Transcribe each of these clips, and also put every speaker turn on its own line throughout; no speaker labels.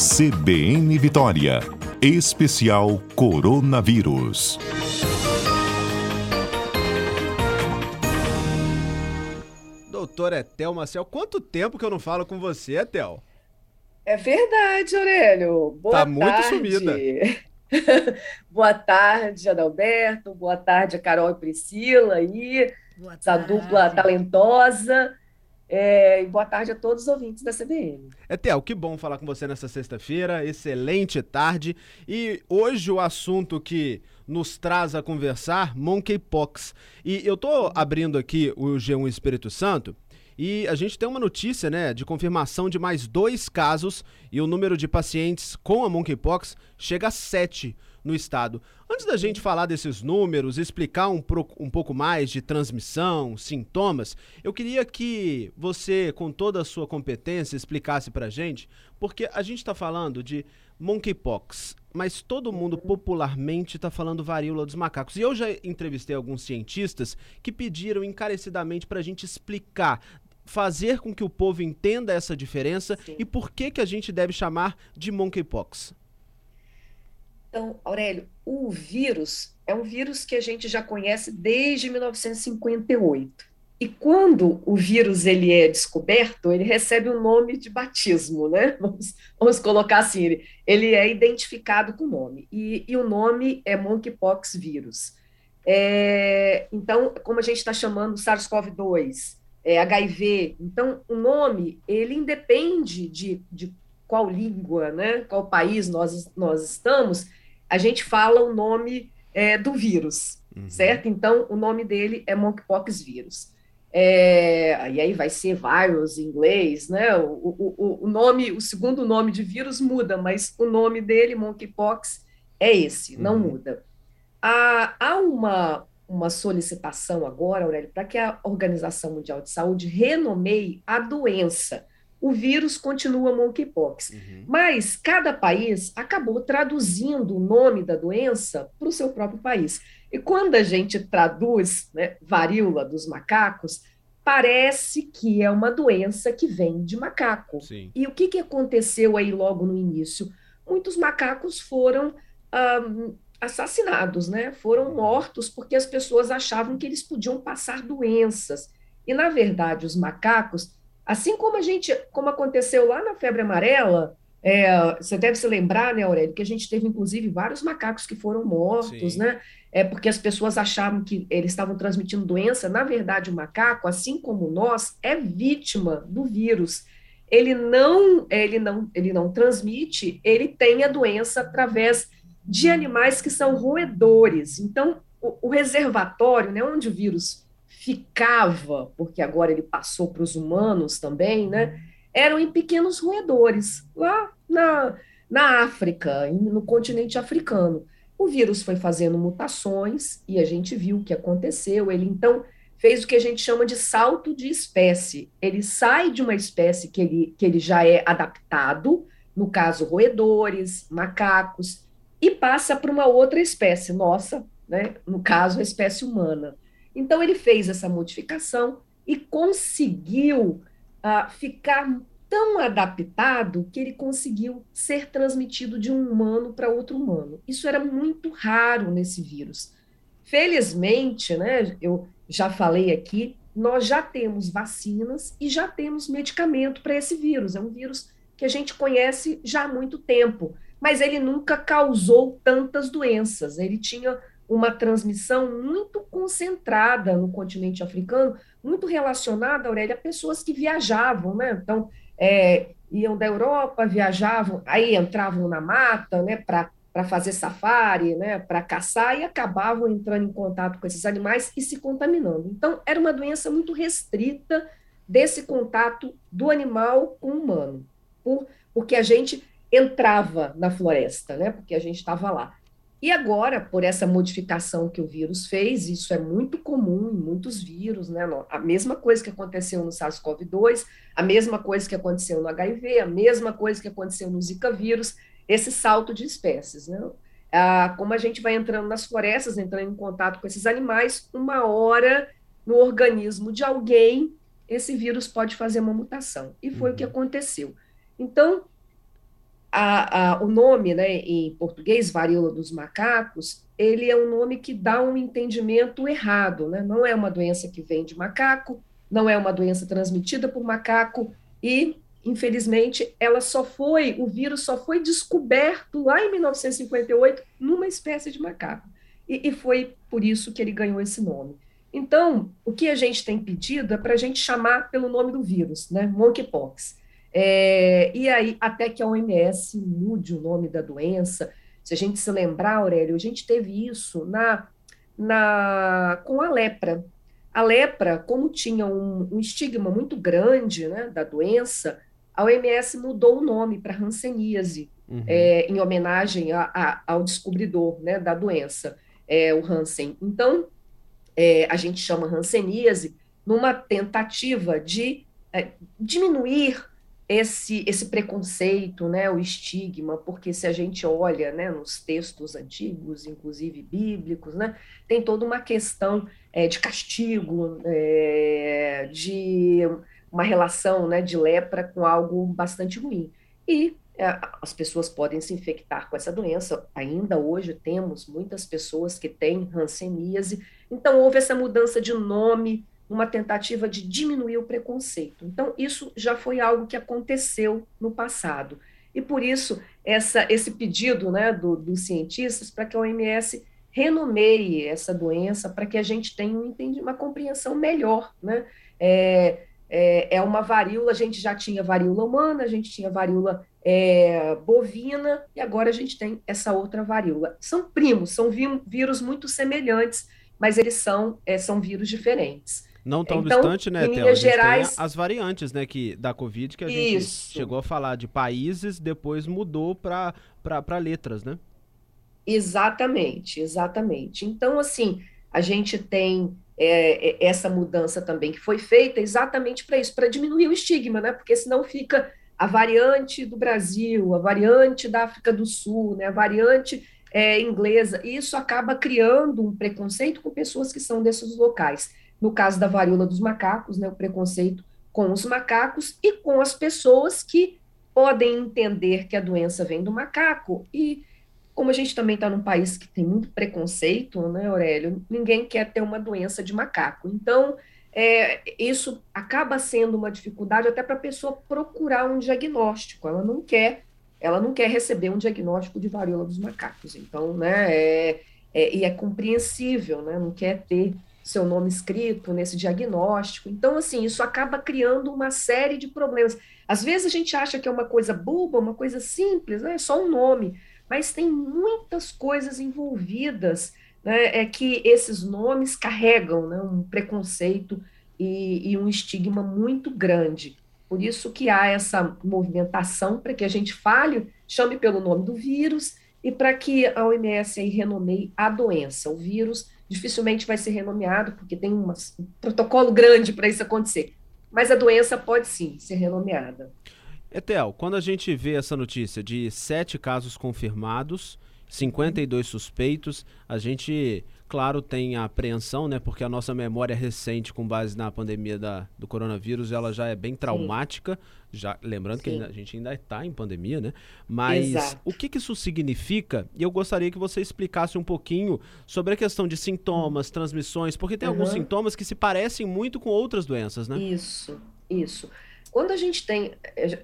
CBN Vitória. Especial Coronavírus.
Doutor Etel Marcel, quanto tempo que eu não falo com você, Etel?
É verdade, Aurélio. Boa
tá
tarde.
muito sumida.
Boa tarde, Adalberto. Boa tarde, Carol e Priscila aí,
Boa
essa
tarde.
dupla talentosa. É, e boa tarde a todos os ouvintes da CBN.
Etel, que bom falar com você nessa sexta-feira. Excelente tarde. E hoje o assunto que nos traz a conversar, monkeypox. E eu tô abrindo aqui o G1 Espírito Santo e a gente tem uma notícia, né, de confirmação de mais dois casos e o número de pacientes com a monkeypox chega a sete no estado. Antes da gente falar desses números, explicar um, pro- um pouco mais de transmissão, sintomas, eu queria que você, com toda a sua competência, explicasse pra gente, porque a gente tá falando de monkeypox, mas todo mundo popularmente tá falando varíola dos macacos. E eu já entrevistei alguns cientistas que pediram encarecidamente pra gente explicar fazer com que o povo entenda essa diferença
Sim.
e por que que a gente deve chamar de monkeypox.
Então, Aurélio, o vírus é um vírus que a gente já conhece desde 1958. E quando o vírus ele é descoberto, ele recebe um nome de batismo, né? Vamos, vamos colocar assim, ele, ele é identificado com nome. E, e o nome é monkeypox vírus. É, então, como a gente está chamando SARS-CoV-2, é, HIV, então o nome ele independe de, de qual língua, né? Qual país nós, nós estamos, a gente fala o nome é, do vírus, certo? Então, o nome dele é monkeypox vírus. É, e aí vai ser virus em inglês, né? O, o, o- nome, o segundo nome de vírus muda, mas o nome dele, monkeypox, é esse, não
Uhum.
muda. Há, há uma, uma solicitação agora, Aurélio, para que a Organização Mundial de Saúde renomeie a doença. O vírus continua monkeypox.
Uhum.
Mas cada país acabou traduzindo o nome da doença para o seu próprio país. E quando a gente traduz né, varíola dos macacos, parece que é uma doença que vem de macaco.
Sim.
E o que, que aconteceu aí logo no início? Muitos macacos foram ahm, assassinados, né? Foram mortos porque as pessoas achavam que eles podiam passar doenças. E, na verdade, os macacos, assim como a gente, como aconteceu lá na febre amarela, é, você deve se lembrar, né, Aurélio, que a gente teve, inclusive, vários macacos que foram mortos,
Sim.
né? É porque as pessoas achavam que eles estavam transmitindo doença. Na verdade, o macaco, assim como nós, é vítima do vírus ele não, ele não, ele não transmite, ele tem a doença através de animais que são roedores. Então, o, o reservatório, né, onde o vírus ficava, porque agora ele passou para os humanos também, né, eram em pequenos roedores, lá na, na África, no continente africano. O vírus foi fazendo mutações e a gente viu o que aconteceu. Ele então fez o que a gente chama de salto de espécie. Ele sai de uma espécie que ele, que ele já é adaptado, no caso, roedores, macacos, e passa para uma outra espécie, nossa, né? no caso, a espécie humana. Então, ele fez essa modificação e conseguiu ah, ficar tão adaptado que ele conseguiu ser transmitido de um humano para outro humano. Isso era muito raro nesse vírus. Felizmente, né, eu já falei aqui, nós já temos vacinas e já temos medicamento para esse vírus. É um vírus que a gente conhece já há muito tempo, mas ele nunca causou tantas doenças. Ele tinha uma transmissão muito concentrada no continente africano, muito relacionada, Aurélia, a pessoas que viajavam, né? Então, é, iam da Europa, viajavam, aí entravam na mata, né, para fazer safari, né, para caçar e acabavam entrando em contato com esses animais e se contaminando. Então, era uma doença muito restrita desse contato do animal com o humano, por, porque a gente entrava na floresta, né, porque a gente estava lá. E agora, por essa modificação que o vírus fez, isso é muito comum em muitos vírus, né? A mesma coisa que aconteceu no SARS-CoV-2, a mesma coisa que aconteceu no HIV, a mesma coisa que aconteceu no Zika vírus, esse salto de espécies, né? Ah, como a gente vai entrando nas florestas, entrando em contato com esses animais, uma hora no organismo de alguém, esse vírus pode fazer uma mutação. E foi
Uhum.
o que aconteceu. Então, a, a, o nome, né, em português, varíola dos macacos, ele é um nome que dá um entendimento errado, né? Não é uma doença que vem de macaco, não é uma doença transmitida por macaco e, infelizmente, ela só foi, o vírus só foi descoberto lá em 1958 numa espécie de macaco. E, e foi por isso que ele ganhou esse nome. Então, o que a gente tem pedido é para a gente chamar pelo nome do vírus, né? Monkeypox. É, e aí, até que a OMS mude o nome da doença, se a gente se lembrar, Aurélio, a gente teve isso na, na com a lepra. A lepra, como tinha um, um estigma muito grande né, da doença, a OMS mudou o nome para Hanseníase, uhum. é, em homenagem a, a, ao descobridor né, da doença, é, o Hansen. Então, é, a gente chama Hanseníase numa tentativa de é, diminuir esse, esse preconceito, né, o estigma, porque se a gente olha né, nos textos antigos, inclusive bíblicos, né, tem toda uma questão é, de castigo, é, de uma relação né, de lepra com algo bastante ruim. E é, as pessoas podem se infectar com essa doença. Ainda hoje temos muitas pessoas que têm hanseníase. Então, houve essa mudança de nome uma tentativa de diminuir o preconceito. Então, isso já foi algo que aconteceu no passado. E por isso, essa, esse pedido né, do, dos cientistas para que a OMS renomeie essa doença, para que a gente tenha um uma compreensão melhor. Né? É, é, é, uma varíola, a gente já tinha varíola humana, a gente tinha varíola é, bovina, e agora a gente tem essa outra varíola. São primos, são vírus muito semelhantes, mas eles são, é, são vírus diferentes.
Não tão então, distante, né, Theo? Gerais... as variantes, né, que, da Covid que a gente chegou a falar de países, depois mudou para letras, né?
Exatamente, exatamente. Então, assim, a gente tem é, é essa mudança também que foi feita exatamente para isso, para diminuir o estigma, né? Porque senão fica a variante do Brasil, a variante da África do Sul, né? A variante é, inglesa. E isso acaba criando um preconceito com pessoas que são desses locais no caso da varíola dos macacos, né, o preconceito com os macacos e com as pessoas que podem entender que a doença vem do macaco. E como a gente também está num país que tem muito preconceito, né, Aurélio? Ninguém quer ter uma doença de macaco. Então, é, isso acaba sendo uma dificuldade até para a pessoa procurar um diagnóstico. Ela não quer, ela não quer receber um diagnóstico de varíola dos macacos. Então, né, é, é, e é compreensível, né? Não quer ter seu nome escrito nesse diagnóstico. Então, assim, isso acaba criando uma série de problemas. Às vezes a gente acha que é uma coisa boba, uma coisa simples, né? é só um nome, mas tem muitas coisas envolvidas né? é que esses nomes carregam né? um preconceito e, e um estigma muito grande. Por isso que há essa movimentação para que a gente fale, chame pelo nome do vírus e para que a OMS aí renomeie a doença. O vírus dificilmente vai ser renomeado, porque tem um protocolo grande para isso acontecer. Mas a doença pode sim ser renomeada.
Etel, quando a gente vê essa notícia de sete casos confirmados, 52 suspeitos, a gente claro, tem a apreensão, né? Porque a nossa memória recente, com base na pandemia da, do coronavírus, ela já é bem traumática. Sim. Já, lembrando Sim. que a gente ainda está em pandemia, né? Mas Exato. o que, que isso significa? E eu gostaria que você explicasse um pouquinho sobre a questão de sintomas, transmissões, porque tem uhum. alguns sintomas que se parecem muito com outras doenças, né?
Isso, isso. Quando a gente tem,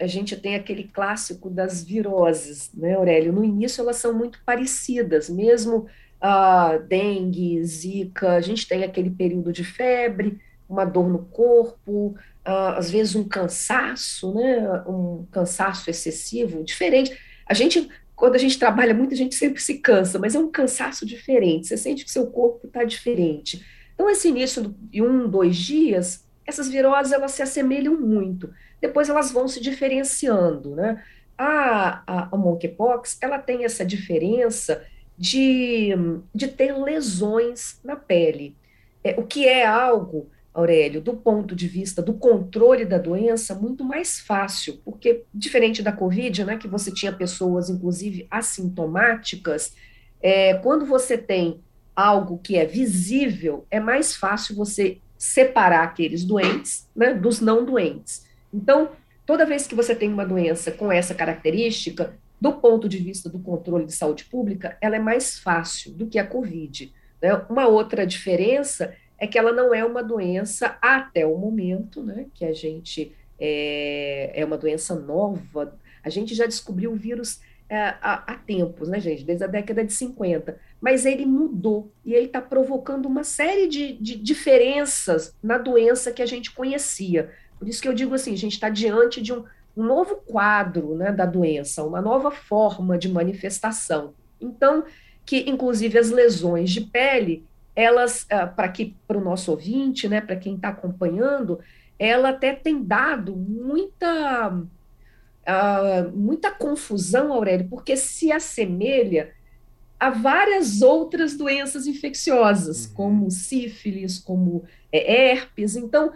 a gente tem aquele clássico das viroses, né, Aurélio? No início elas são muito parecidas, mesmo uh, dengue, zika, a gente tem aquele período de febre, uma dor no corpo, às vezes um cansaço, né, um cansaço excessivo, diferente. A gente, quando a gente trabalha muito, a gente sempre se cansa, mas é um cansaço diferente, você sente que seu corpo está diferente. Então, esse início de um, dois dias, essas viroses, elas se assemelham muito. Depois elas vão se diferenciando, né? A, a, a monkeypox, ela tem essa diferença de, de ter lesões na pele. É, o que é algo, Aurélio, do ponto de vista do controle da doença, muito mais fácil, porque diferente da Covid, né, que você tinha pessoas, inclusive, assintomáticas, é, quando você tem algo que é visível, é mais fácil você separar aqueles doentes né, dos não doentes. Então, toda vez que você tem uma doença com essa característica, do ponto de vista do controle de saúde pública, ela é mais fácil do que a Covid. Né? Uma outra diferença é que ela não é uma doença até o momento, né, que a gente é, é uma doença nova. A gente já descobriu o vírus é, há, há, tempos, né, gente? Desde a década de 50. Mas ele mudou e ele está provocando uma série de, de, diferenças na doença que a gente conhecia. Por isso que eu digo assim: a gente está diante de um, um novo quadro né, da doença, uma nova forma de manifestação. Então, que inclusive as lesões de pele, elas, ah, para que para o nosso ouvinte, né, para quem está acompanhando, ela até tem dado muita uh, muita confusão, Aurélio, porque se assemelha a várias outras doenças infecciosas, uhum. como sífilis, como é, herpes. Então,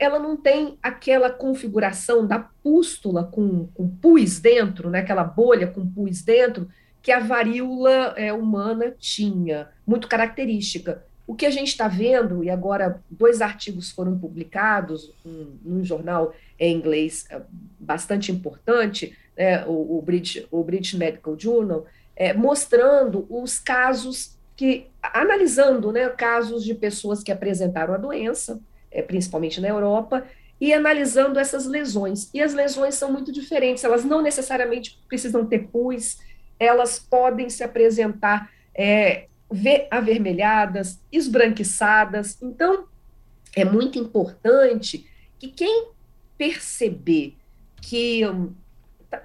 ela não tem aquela configuração da pústula com, com pus dentro, né, aquela bolha com pus dentro, que a varíola é, humana tinha, muito característica. O que a gente está vendo, e agora dois artigos foram publicados um, num jornal em inglês é, bastante importante, né, o, o, British, o British Medical Journal, é, mostrando os casos que, analisando né, casos de pessoas que apresentaram a doença, é, principalmente na Europa, e analisando essas lesões. E as lesões são muito diferentes, elas não necessariamente precisam ter pus, elas podem se apresentar é, avermelhadas, esbranquiçadas. Então, é muito importante que quem perceber que está hum,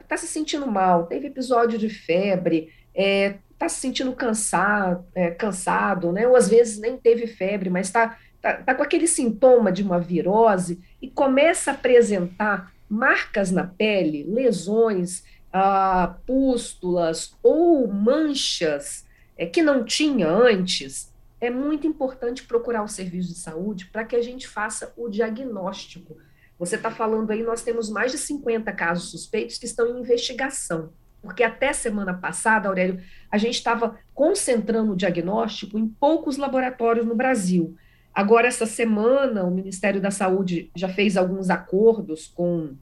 tá se sentindo mal, teve episódio de febre, está é, tá se sentindo cansado, é, cansado, né? ou às vezes nem teve febre, mas está tá, tá com aquele sintoma de uma virose e começa a apresentar marcas na pele, lesões, ah, pústulas ou manchas é, que não tinha antes, é muito importante procurar o serviço de saúde para que a gente faça o diagnóstico. Você está falando aí, nós temos mais de 50 casos suspeitos que estão em investigação, porque até semana passada, Aurélio, a gente estava concentrando o diagnóstico em poucos laboratórios no Brasil. Agora, essa semana, o Ministério da Saúde já fez alguns acordos com,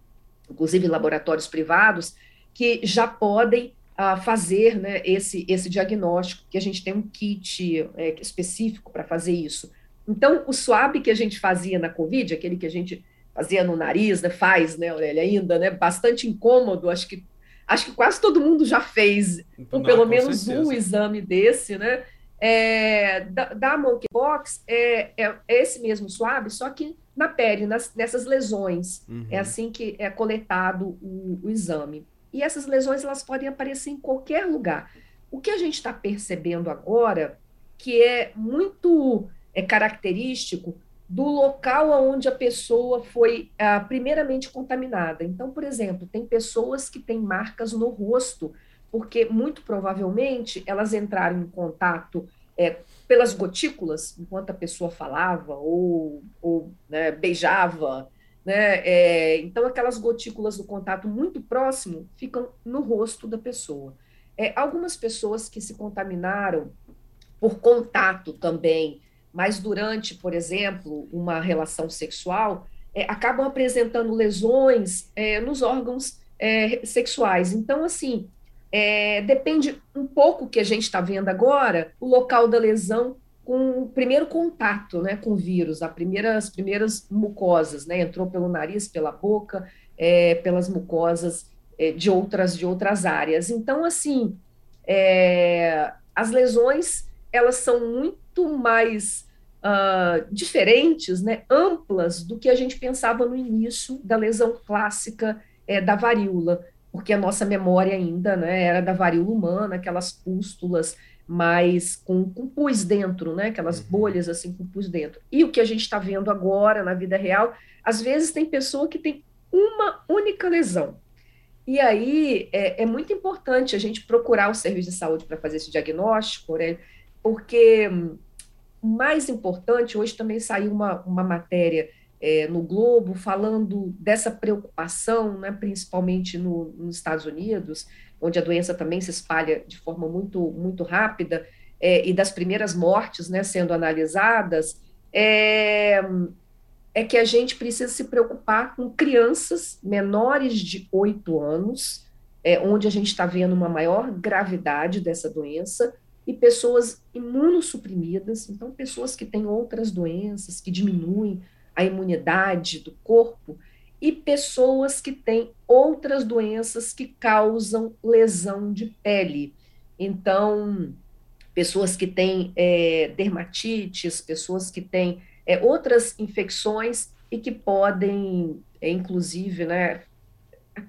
inclusive, laboratórios privados, que já podem uh, fazer né, esse, esse diagnóstico, que a gente tem um kit é, específico para fazer isso. Então, o swab que a gente fazia na Covid, aquele que a gente fazia no nariz, né, faz, né, Aurélia, ainda, né, bastante incômodo, acho que acho que quase todo mundo já fez, então, Não, pelo menos certeza. um exame desse, né, é, da, da monkeypox é, é, é, esse mesmo swab, só que na pele, nas, nessas lesões, uhum. é assim que é coletado o, o exame. E essas lesões elas podem aparecer em qualquer lugar. O que a gente está percebendo agora, que é muito é característico do local onde a pessoa foi ah, primeiramente contaminada. Então, por exemplo, tem pessoas que têm marcas no rosto, porque muito provavelmente elas entraram em contato é, pelas gotículas, enquanto a pessoa falava ou, ou né, beijava, né? É, então, aquelas gotículas do contato muito próximo ficam no rosto da pessoa. É, algumas pessoas que se contaminaram por contato também, mas durante, por exemplo, uma relação sexual, é, acabam apresentando lesões é, nos órgãos é, sexuais. Então, assim, é, depende um pouco que a gente está vendo agora, o local da lesão com o primeiro contato né, com o vírus, a primeira, as primeiras mucosas, né, entrou pelo nariz, pela boca, é, pelas mucosas é, de, outras, de outras áreas. Então, assim, é, as lesões, elas são muito mais uh, diferentes, né, amplas, do que a gente pensava no início da lesão clássica é, da varíola, porque a nossa memória ainda né, era da varíola humana, aquelas pústulas, mas com, com pus dentro, né? Aquelas uhum. bolhas assim com pus dentro. E o que a gente está vendo agora na vida real, às vezes tem pessoa que tem uma única lesão. E aí é, é muito importante a gente procurar o serviço de saúde para fazer esse diagnóstico, né? Porque o mais importante, hoje também saiu uma, uma matéria é, no Globo falando dessa preocupação, né, principalmente no, nos Estados Unidos, onde a doença também se espalha de forma muito, muito rápida, é, e das primeiras mortes né, sendo analisadas, é, é que a gente precisa se preocupar com crianças menores de 8 anos é, onde a gente está vendo uma maior gravidade dessa doença, e pessoas imunossuprimidas, então pessoas que têm outras doenças que diminuem a imunidade do corpo, e pessoas que têm outras doenças que causam lesão de pele. Então, pessoas que têm é, dermatites, pessoas que têm é, outras infecções e que podem, é, inclusive, né,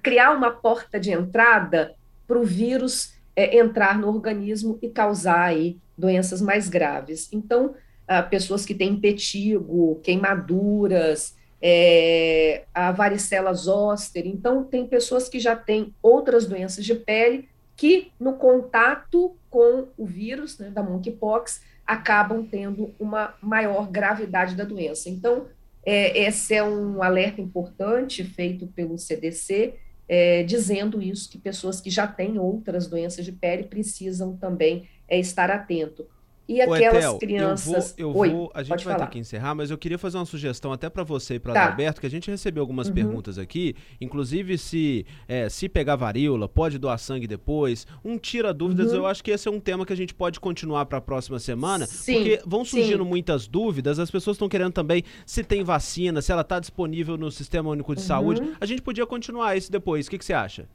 criar uma porta de entrada para o vírus é, entrar no organismo e causar aí doenças mais graves. Então, ah, pessoas que têm petigo, queimaduras, é, a varicela zoster. Então, tem pessoas que já têm outras doenças de pele que, no contato com o vírus né, da monkeypox, acabam tendo uma maior gravidade da doença. Então, é, esse é um alerta importante feito pelo CDC, é, dizendo isso, que pessoas que já têm outras doenças de pele precisam também é, estar atento. E aquelas Etel, crianças.
Eu vou, eu vou a gente vai falar. ter que encerrar, mas eu queria fazer uma sugestão até para você e para tá. Alberto, que a gente recebeu algumas uhum. perguntas aqui, inclusive se é, se pegar varíola, pode doar sangue depois. Um tira dúvidas, uhum. eu acho que esse é um tema que a gente pode continuar para a próxima semana, sim, porque vão surgindo sim. muitas dúvidas, as pessoas estão querendo também se tem vacina, se ela está disponível no Sistema Único de uhum. Saúde. A gente podia continuar isso depois. O que, que você acha?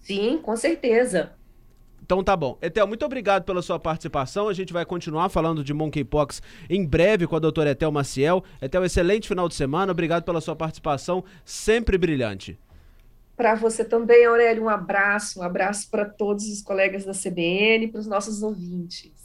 Sim, com certeza.
Então tá bom. Etel, muito obrigado pela sua participação. A gente vai continuar falando de monkeypox em breve com a doutora Etel Maciel. Etel, excelente final de semana. Obrigado pela sua participação, sempre brilhante.
Para você também, Aurélio, um abraço, um abraço para todos os colegas da CBN, para os nossos ouvintes.